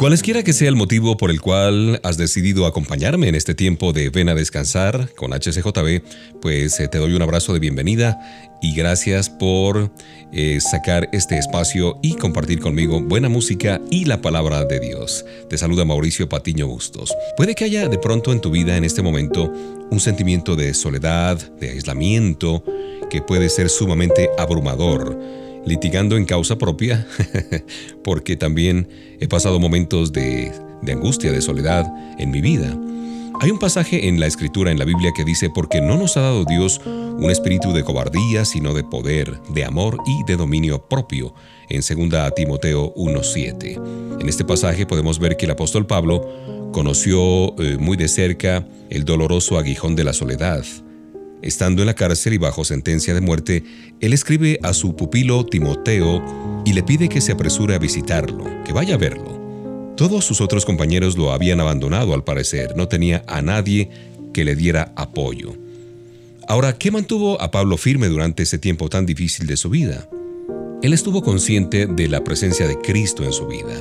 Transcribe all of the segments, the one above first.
Cualesquiera que sea el motivo por el cual has decidido acompañarme en este tiempo de Ven a Descansar con HCJB, pues eh, te doy un abrazo de bienvenida y gracias por eh, sacar este espacio y compartir conmigo buena música y la palabra de Dios. Te saluda Mauricio Patiño Bustos. Puede que haya de pronto en tu vida en este momento un sentimiento de soledad, de aislamiento, que puede ser sumamente abrumador litigando en causa propia, porque también he pasado momentos de, angustia, de soledad en mi vida. Hay un pasaje en la escritura, en la Biblia, que dice, porque no nos ha dado Dios un espíritu de cobardía, sino de poder, de amor y de dominio propio, en 2 Timoteo 1.7. En este pasaje podemos ver que el apóstol Pablo conoció eh, muy de cerca el doloroso aguijón de la soledad, Estando en la cárcel y bajo sentencia de muerte, él escribe a su pupilo Timoteo y le pide que se apresure a visitarlo, que vaya a verlo. Todos sus otros compañeros lo habían abandonado al parecer, no tenía a nadie que le diera apoyo. Ahora, ¿qué mantuvo a Pablo firme durante ese tiempo tan difícil de su vida? Él estuvo consciente de la presencia de Cristo en su vida,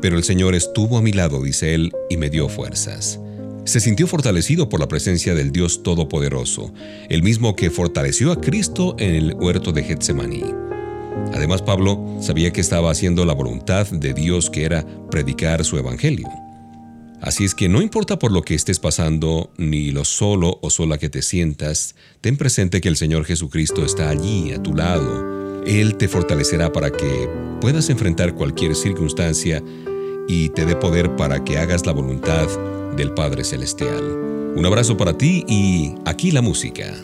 pero el Señor estuvo a mi lado, dice él, y me dio fuerzas se sintió fortalecido por la presencia del Dios Todopoderoso, el mismo que fortaleció a Cristo en el huerto de Getsemaní. Además, Pablo sabía que estaba haciendo la voluntad de Dios que era predicar su evangelio. Así es que no importa por lo que estés pasando, ni lo solo o sola que te sientas, ten presente que el Señor Jesucristo está allí a tu lado. Él te fortalecerá para que puedas enfrentar cualquier circunstancia y te dé poder para que hagas la voluntad del Padre Celestial. Un abrazo para ti y aquí la música.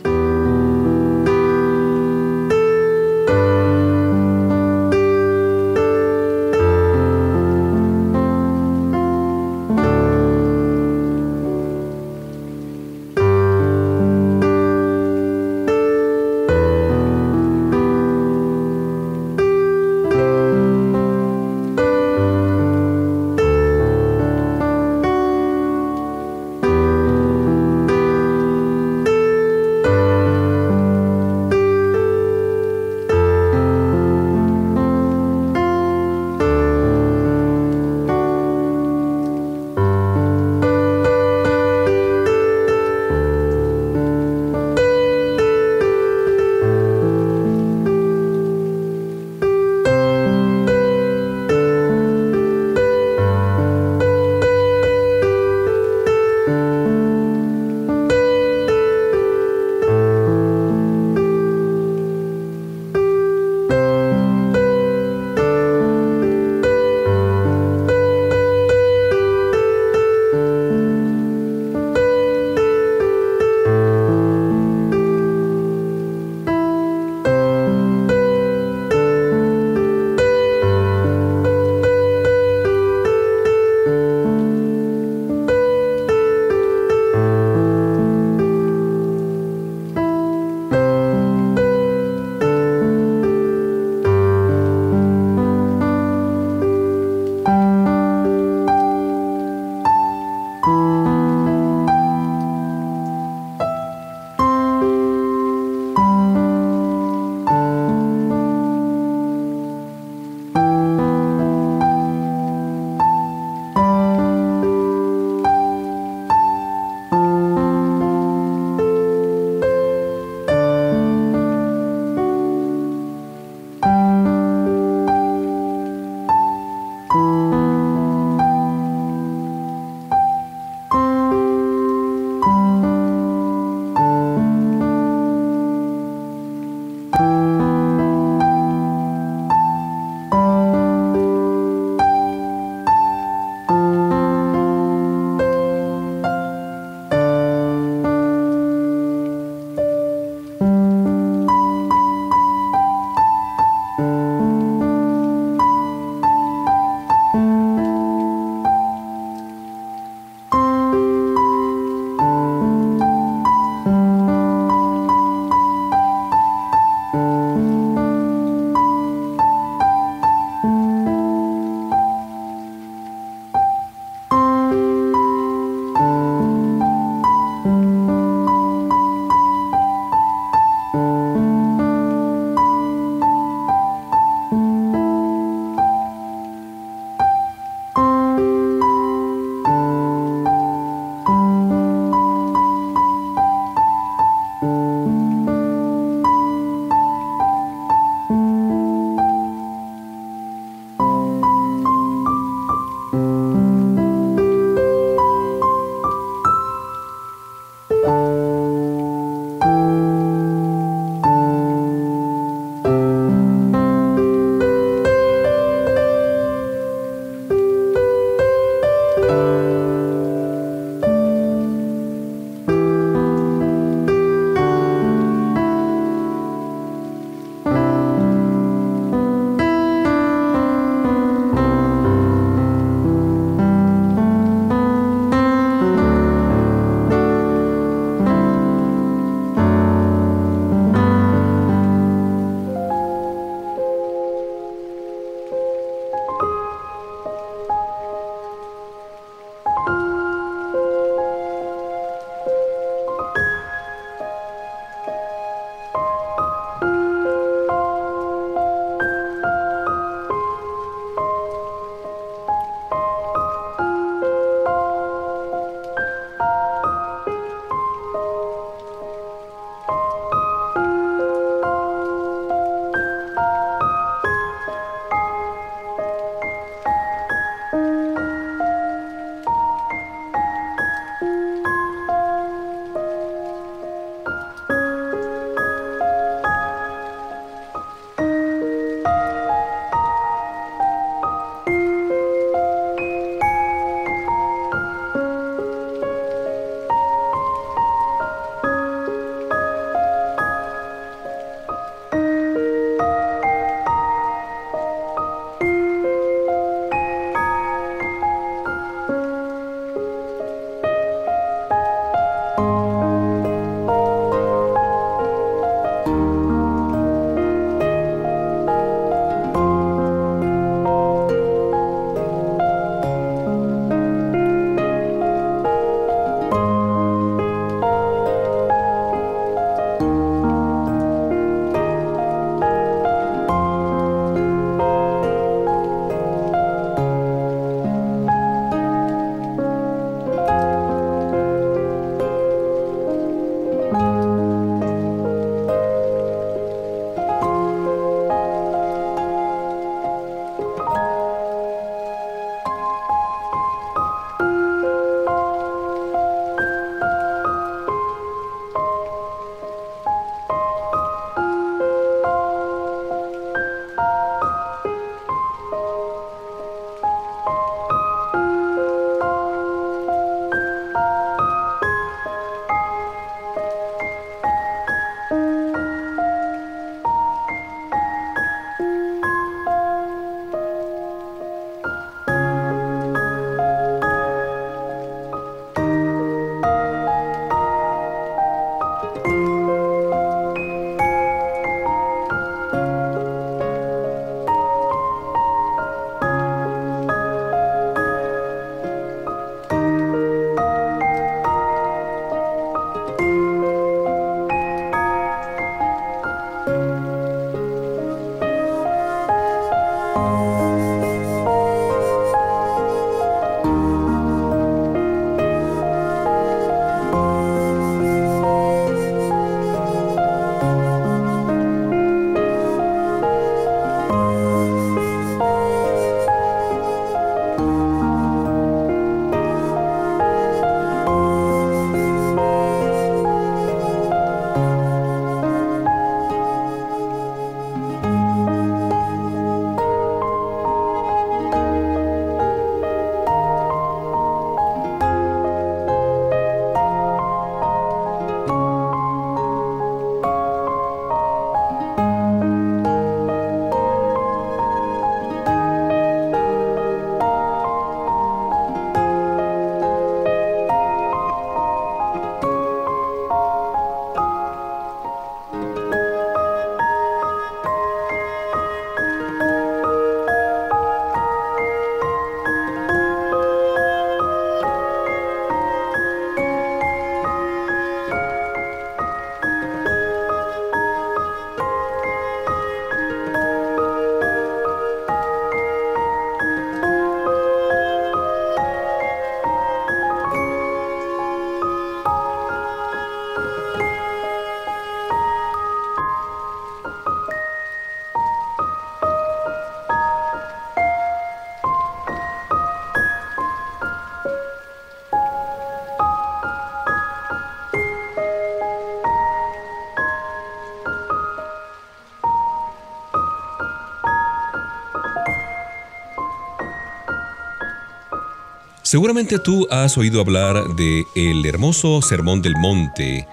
Seguramente tú has oído hablar de el hermoso Sermón del Monte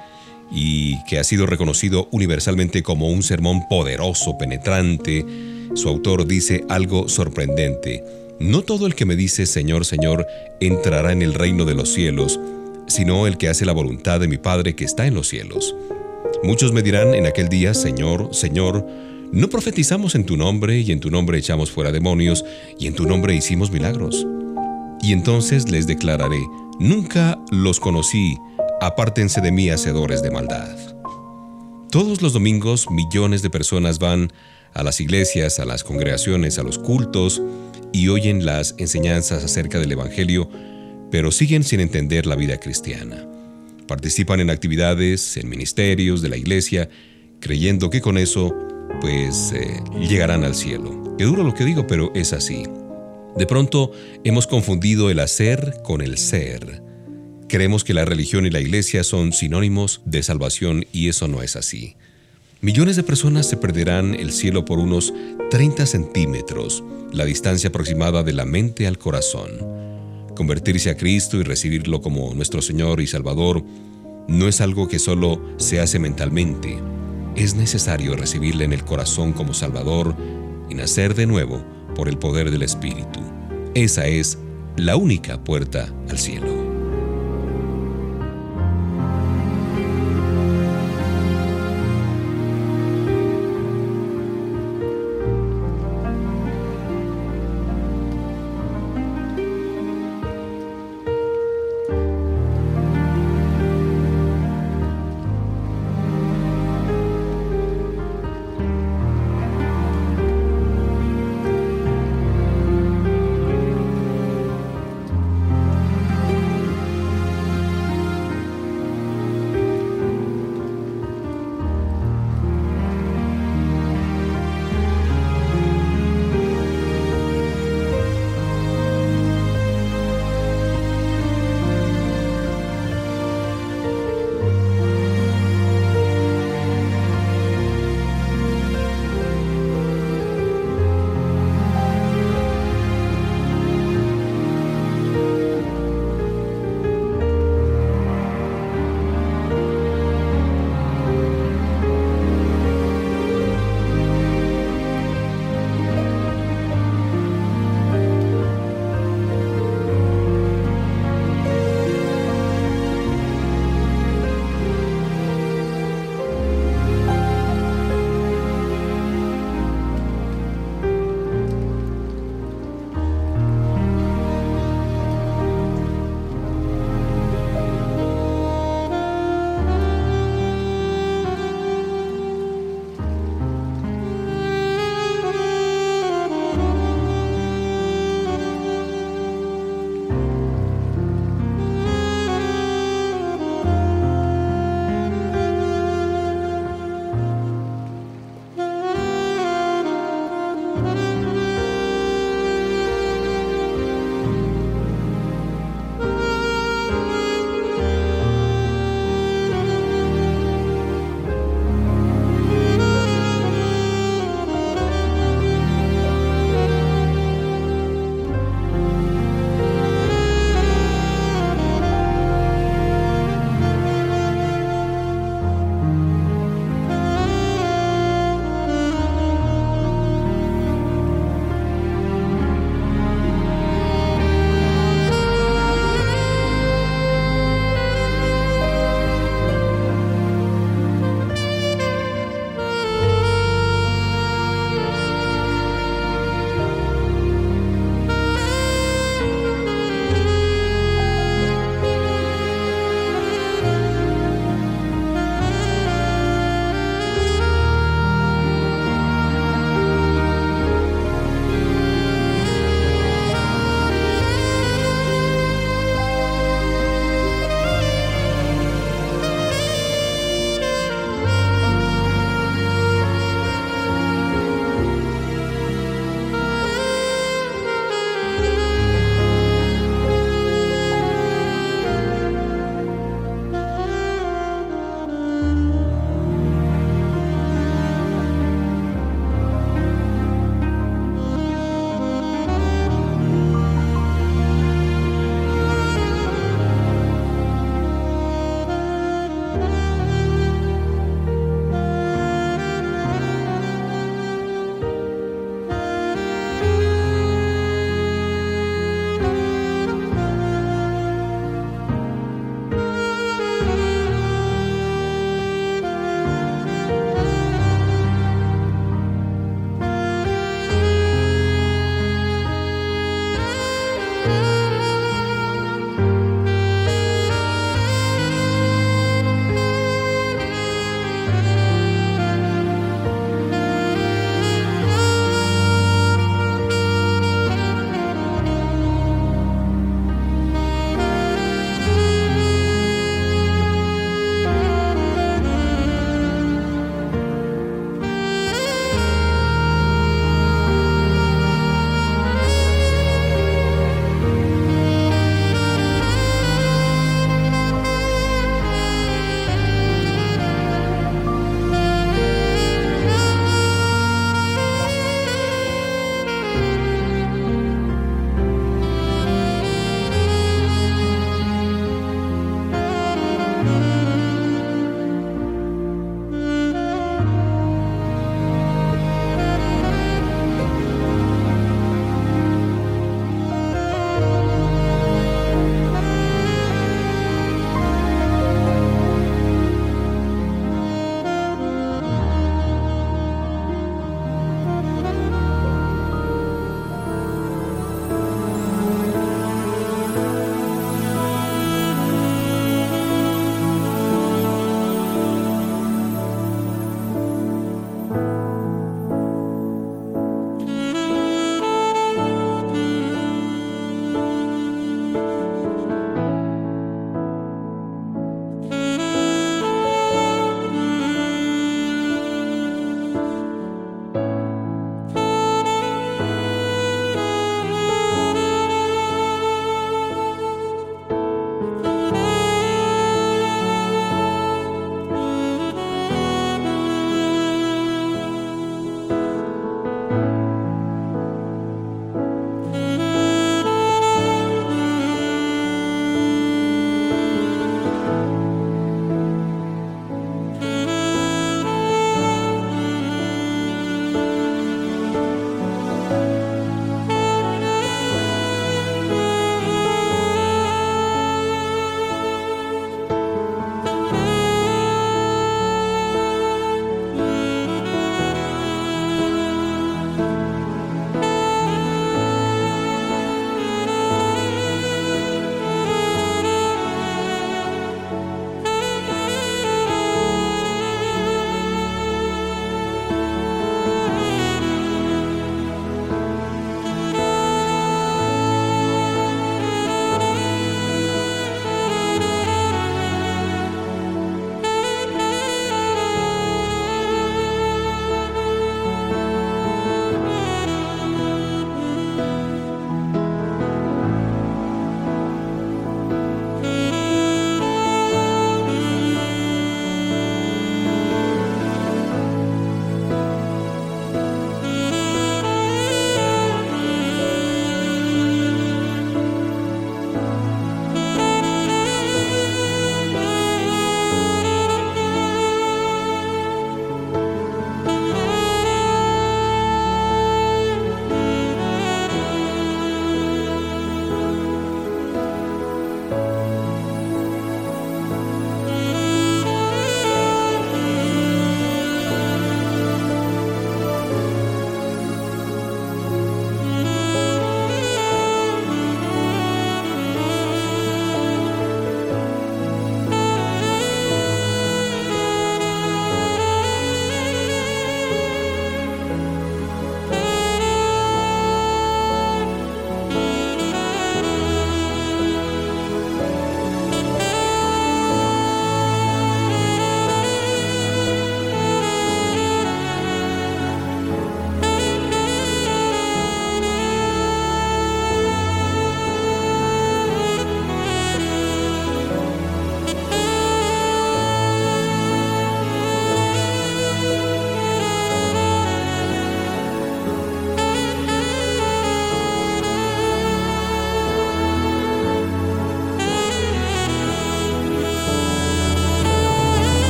y que ha sido reconocido universalmente como un sermón poderoso, penetrante. Su autor dice algo sorprendente. No todo el que me dice Señor, Señor entrará en el reino de los cielos, sino el que hace la voluntad de mi Padre que está en los cielos. Muchos me dirán en aquel día, Señor, Señor, no profetizamos en tu nombre y en tu nombre echamos fuera demonios y en tu nombre hicimos milagros. Y entonces les declararé, nunca los conocí, apártense de mí, hacedores de maldad. Todos los domingos millones de personas van a las iglesias, a las congregaciones, a los cultos y oyen las enseñanzas acerca del Evangelio, pero siguen sin entender la vida cristiana. Participan en actividades, en ministerios de la iglesia, creyendo que con eso, pues, eh, llegarán al cielo. Qué duro lo que digo, pero es así. De pronto hemos confundido el hacer con el ser. Creemos que la religión y la iglesia son sinónimos de salvación y eso no es así. Millones de personas se perderán el cielo por unos 30 centímetros, la distancia aproximada de la mente al corazón. Convertirse a Cristo y recibirlo como nuestro Señor y Salvador no es algo que solo se hace mentalmente. Es necesario recibirle en el corazón como Salvador y nacer de nuevo por el poder del Espíritu. Esa es la única puerta al cielo.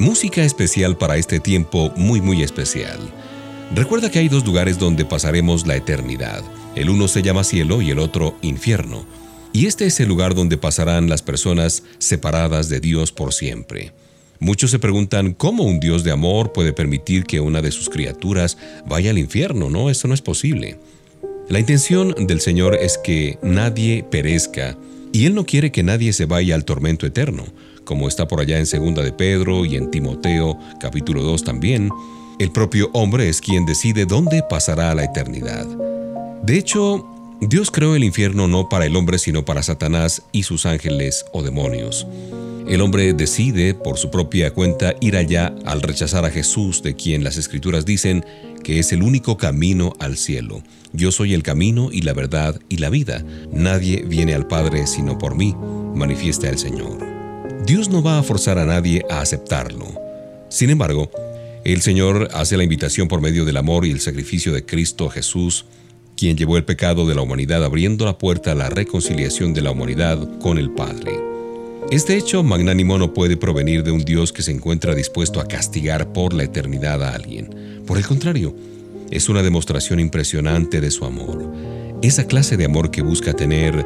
Música especial para este tiempo muy muy especial. Recuerda que hay dos lugares donde pasaremos la eternidad. El uno se llama cielo y el otro infierno. Y este es el lugar donde pasarán las personas separadas de Dios por siempre. Muchos se preguntan cómo un Dios de amor puede permitir que una de sus criaturas vaya al infierno. No, eso no es posible. La intención del Señor es que nadie perezca, y Él no quiere que nadie se vaya al tormento eterno como está por allá en Segunda de Pedro y en Timoteo capítulo 2 también, el propio hombre es quien decide dónde pasará la eternidad. De hecho, Dios creó el infierno no para el hombre, sino para Satanás y sus ángeles o demonios. El hombre decide por su propia cuenta ir allá al rechazar a Jesús, de quien las escrituras dicen que es el único camino al cielo. Yo soy el camino y la verdad y la vida. Nadie viene al Padre sino por mí, manifiesta el Señor. Dios no va a forzar a nadie a aceptarlo. Sin embargo, el Señor hace la invitación por medio del amor y el sacrificio de Cristo Jesús, quien llevó el pecado de la humanidad abriendo la puerta a la reconciliación de la humanidad con el Padre. Este hecho magnánimo no puede provenir de un Dios que se encuentra dispuesto a castigar por la eternidad a alguien. Por el contrario, es una demostración impresionante de su amor. Esa clase de amor que busca tener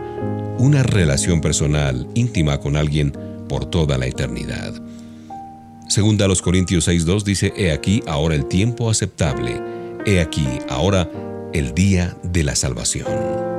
una relación personal íntima con alguien la eternidad. Segunda a los Corintios 6.2 dice, He aquí ahora el tiempo aceptable, he aquí ahora el día de la salvación.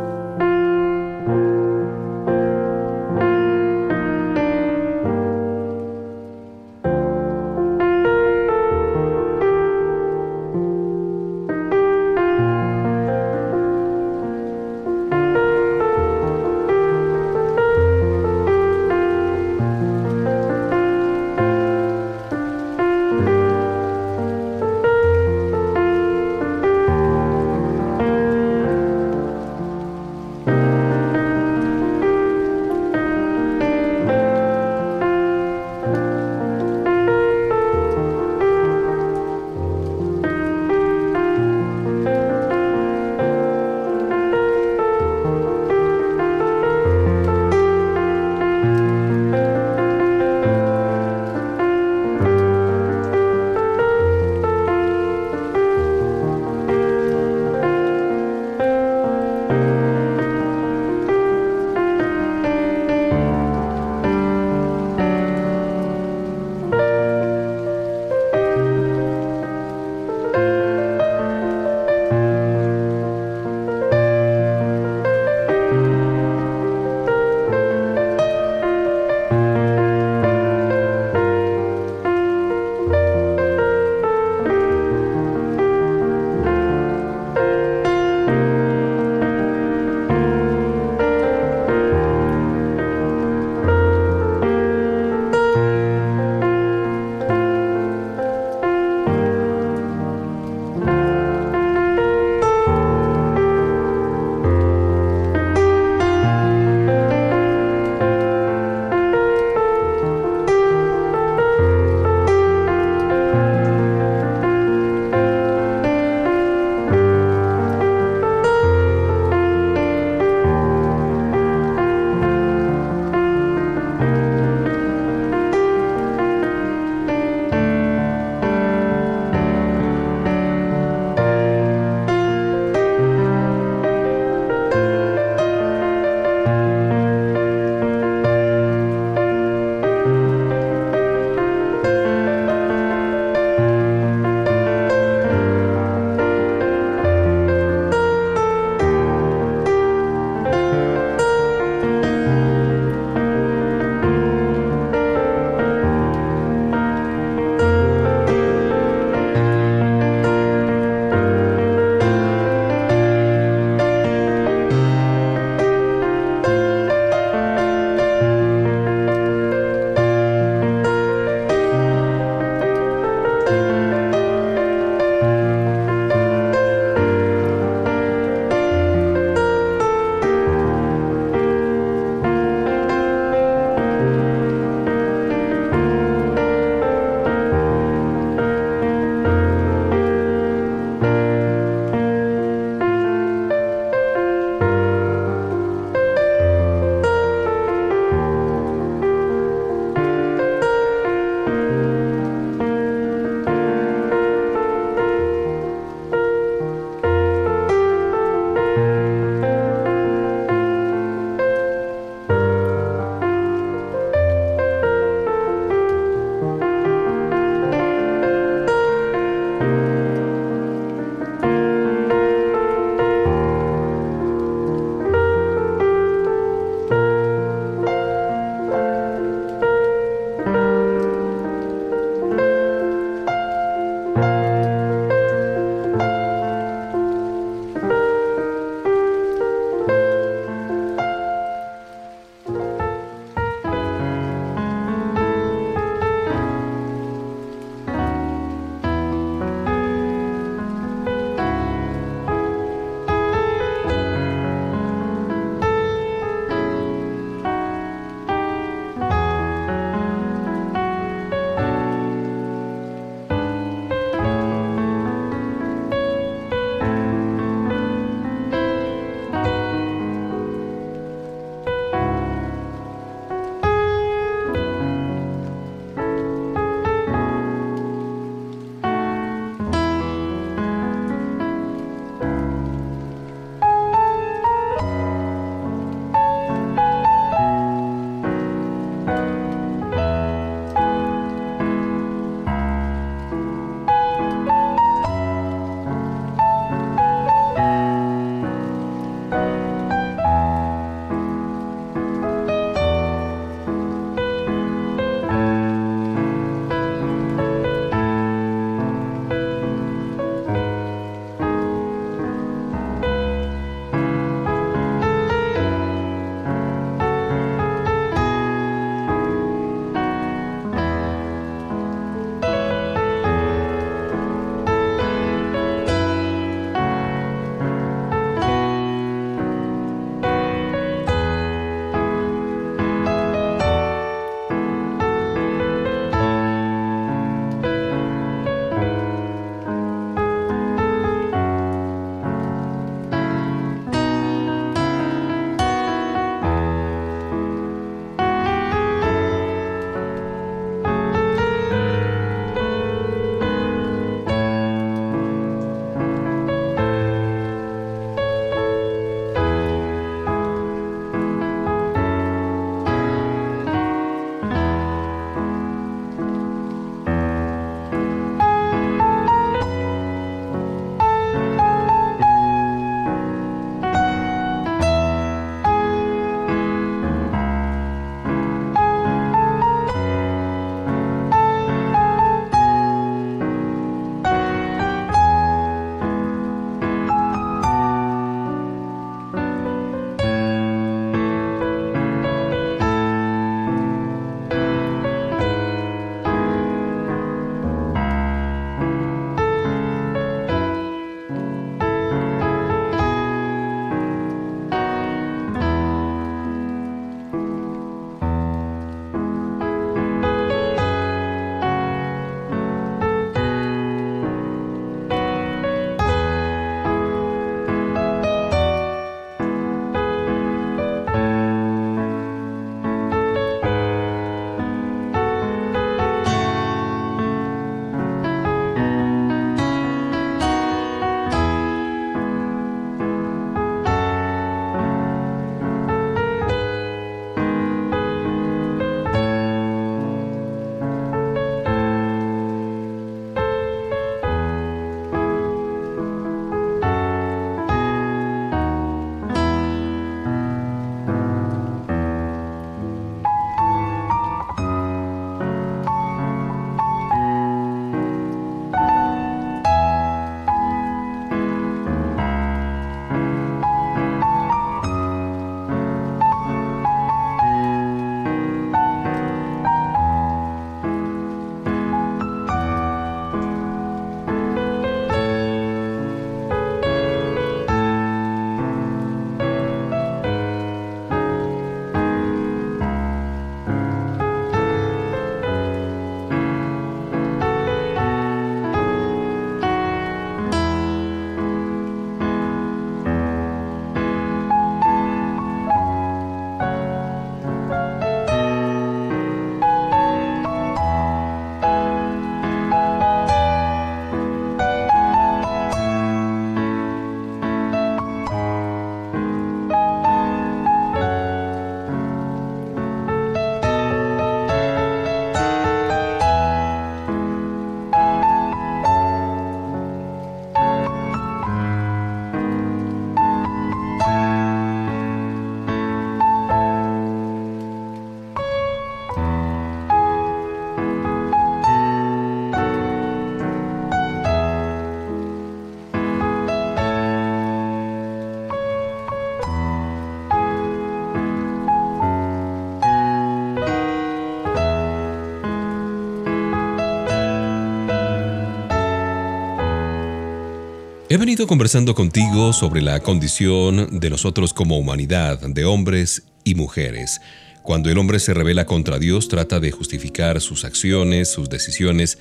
He venido conversando contigo sobre la condición de nosotros como humanidad, de hombres y mujeres. Cuando el hombre se revela contra Dios, trata de justificar sus acciones, sus decisiones,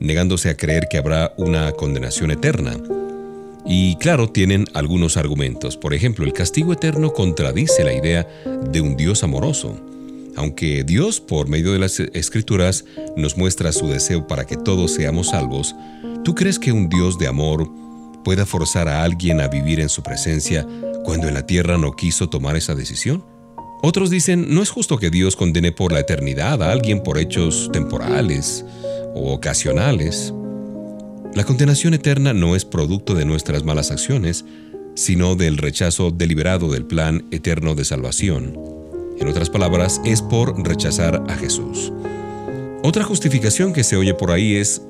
negándose a creer que habrá una condenación eterna. Y claro, tienen algunos argumentos. Por ejemplo, el castigo eterno contradice la idea de un Dios amoroso. Aunque Dios, por medio de las escrituras, nos muestra su deseo para que todos seamos salvos, ¿tú crees que un Dios de amor pueda forzar a alguien a vivir en su presencia cuando en la tierra no quiso tomar esa decisión? Otros dicen, no es justo que Dios condene por la eternidad a alguien por hechos temporales o ocasionales. La condenación eterna no es producto de nuestras malas acciones, sino del rechazo deliberado del plan eterno de salvación. En otras palabras, es por rechazar a Jesús. Otra justificación que se oye por ahí es,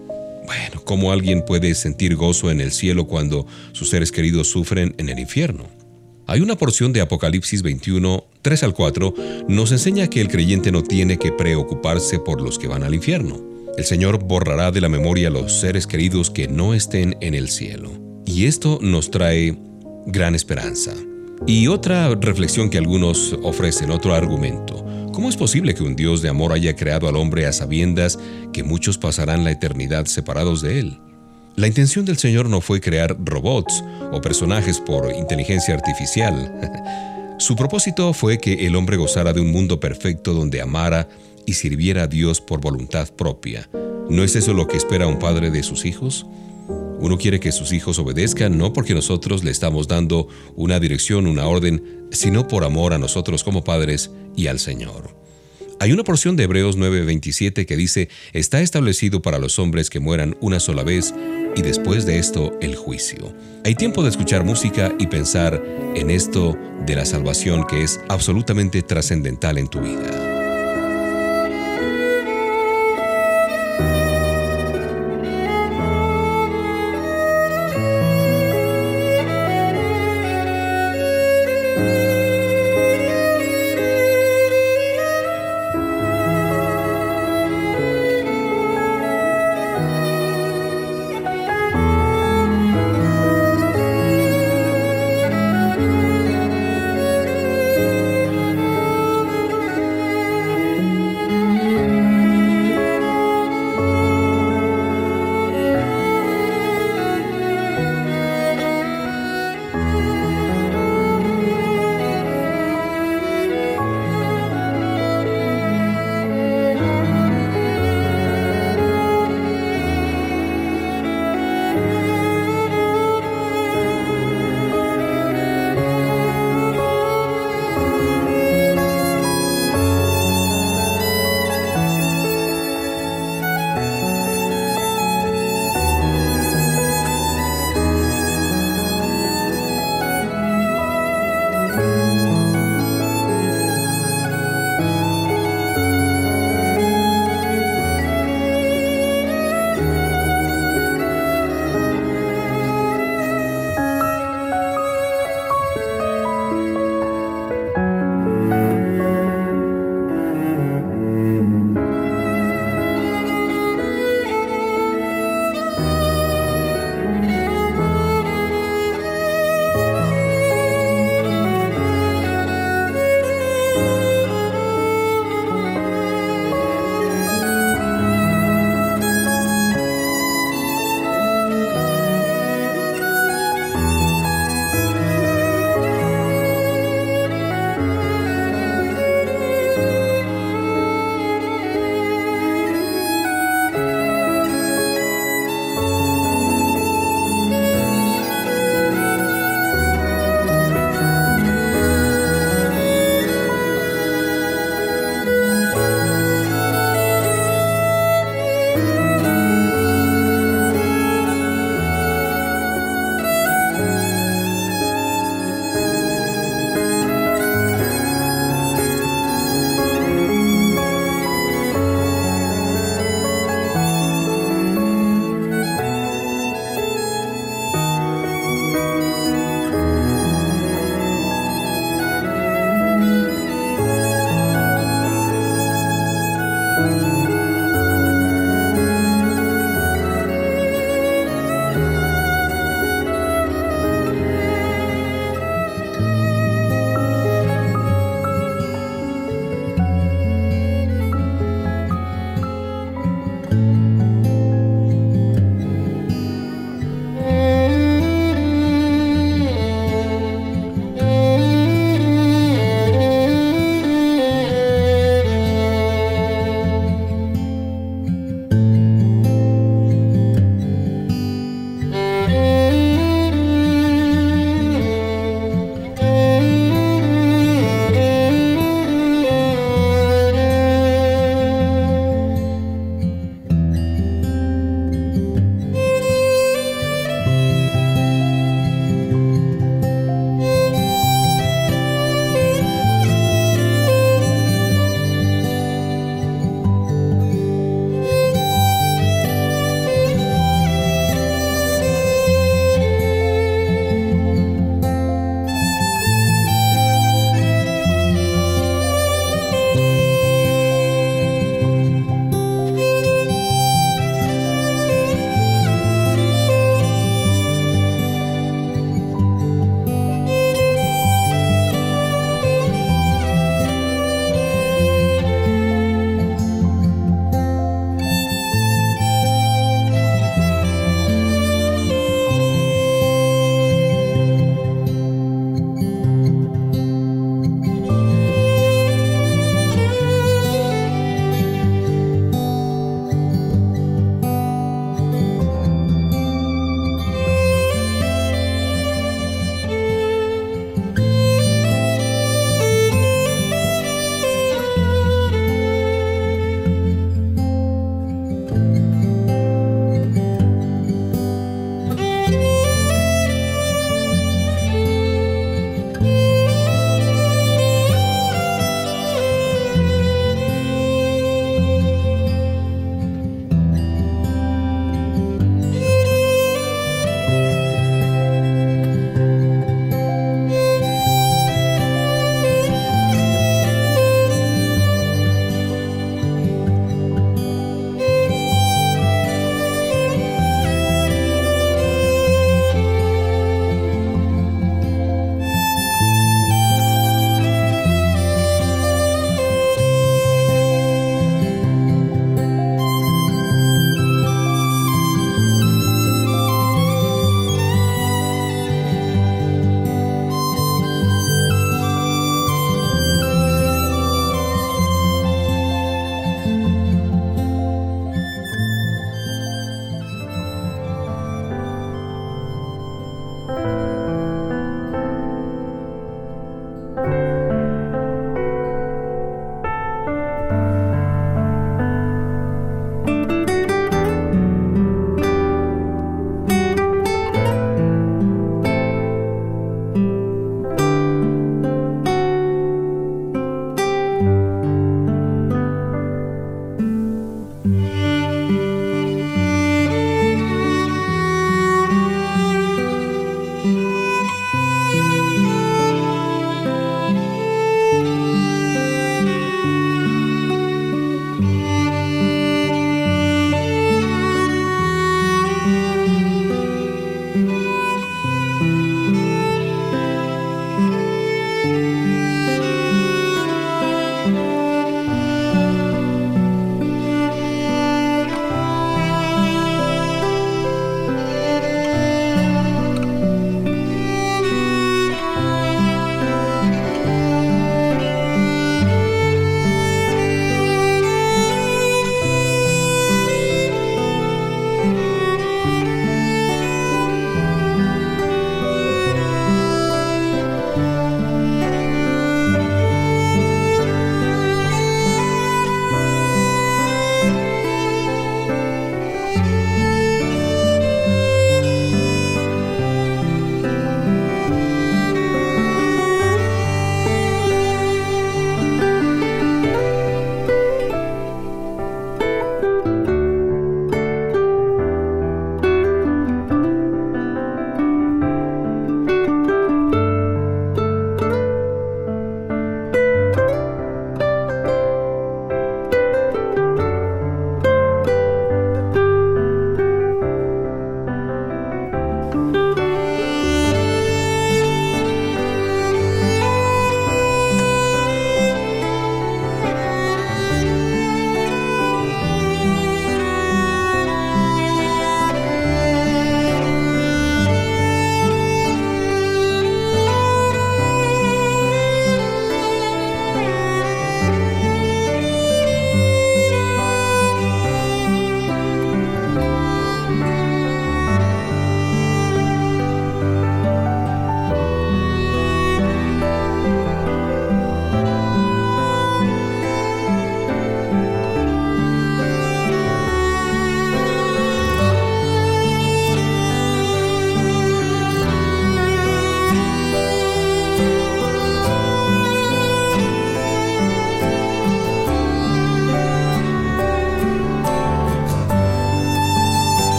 bueno, ¿cómo alguien puede sentir gozo en el cielo cuando sus seres queridos sufren en el infierno? Hay una porción de Apocalipsis 21, 3 al 4, nos enseña que el creyente no tiene que preocuparse por los que van al infierno. El Señor borrará de la memoria los seres queridos que no estén en el cielo. Y esto nos trae gran esperanza. Y otra reflexión que algunos ofrecen, otro argumento. ¿Cómo es posible que un Dios de amor haya creado al hombre a sabiendas que muchos pasarán la eternidad separados de él? La intención del Señor no fue crear robots o personajes por inteligencia artificial. Su propósito fue que el hombre gozara de un mundo perfecto donde amara y sirviera a Dios por voluntad propia. ¿No es eso lo que espera un padre de sus hijos? Uno quiere que sus hijos obedezcan no porque nosotros le estamos dando una dirección, una orden, sino por amor a nosotros como padres y al Señor. Hay una porción de Hebreos 9:27 que dice, está establecido para los hombres que mueran una sola vez y después de esto el juicio. Hay tiempo de escuchar música y pensar en esto de la salvación que es absolutamente trascendental en tu vida.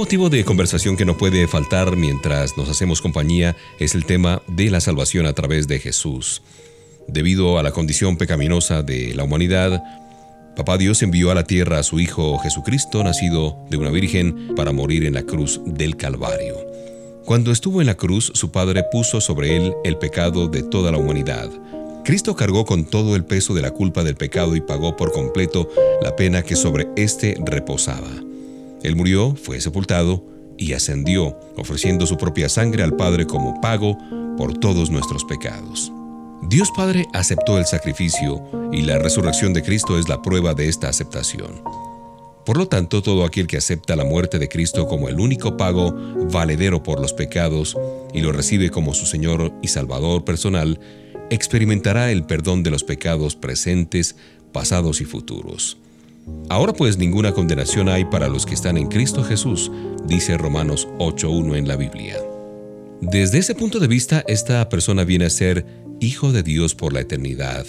Motivo de conversación que no puede faltar mientras nos hacemos compañía es el tema de la salvación a través de Jesús. Debido a la condición pecaminosa de la humanidad, Papá Dios envió a la tierra a su Hijo Jesucristo, nacido de una virgen, para morir en la cruz del Calvario. Cuando estuvo en la cruz, su Padre puso sobre él el pecado de toda la humanidad. Cristo cargó con todo el peso de la culpa del pecado y pagó por completo la pena que sobre éste reposaba. Él murió, fue sepultado y ascendió, ofreciendo su propia sangre al Padre como pago por todos nuestros pecados. Dios Padre aceptó el sacrificio y la resurrección de Cristo es la prueba de esta aceptación. Por lo tanto, todo aquel que acepta la muerte de Cristo como el único pago valedero por los pecados y lo recibe como su Señor y Salvador personal, experimentará el perdón de los pecados presentes, pasados y futuros. Ahora pues ninguna condenación hay para los que están en Cristo Jesús, dice Romanos 8.1 en la Biblia. Desde ese punto de vista, esta persona viene a ser hijo de Dios por la eternidad,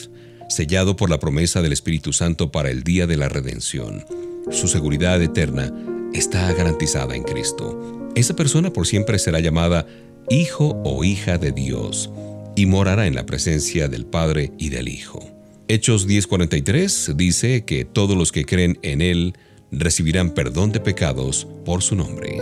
sellado por la promesa del Espíritu Santo para el día de la redención. Su seguridad eterna está garantizada en Cristo. Esa persona por siempre será llamada hijo o hija de Dios y morará en la presencia del Padre y del Hijo. Hechos 10:43 dice que todos los que creen en Él recibirán perdón de pecados por su nombre.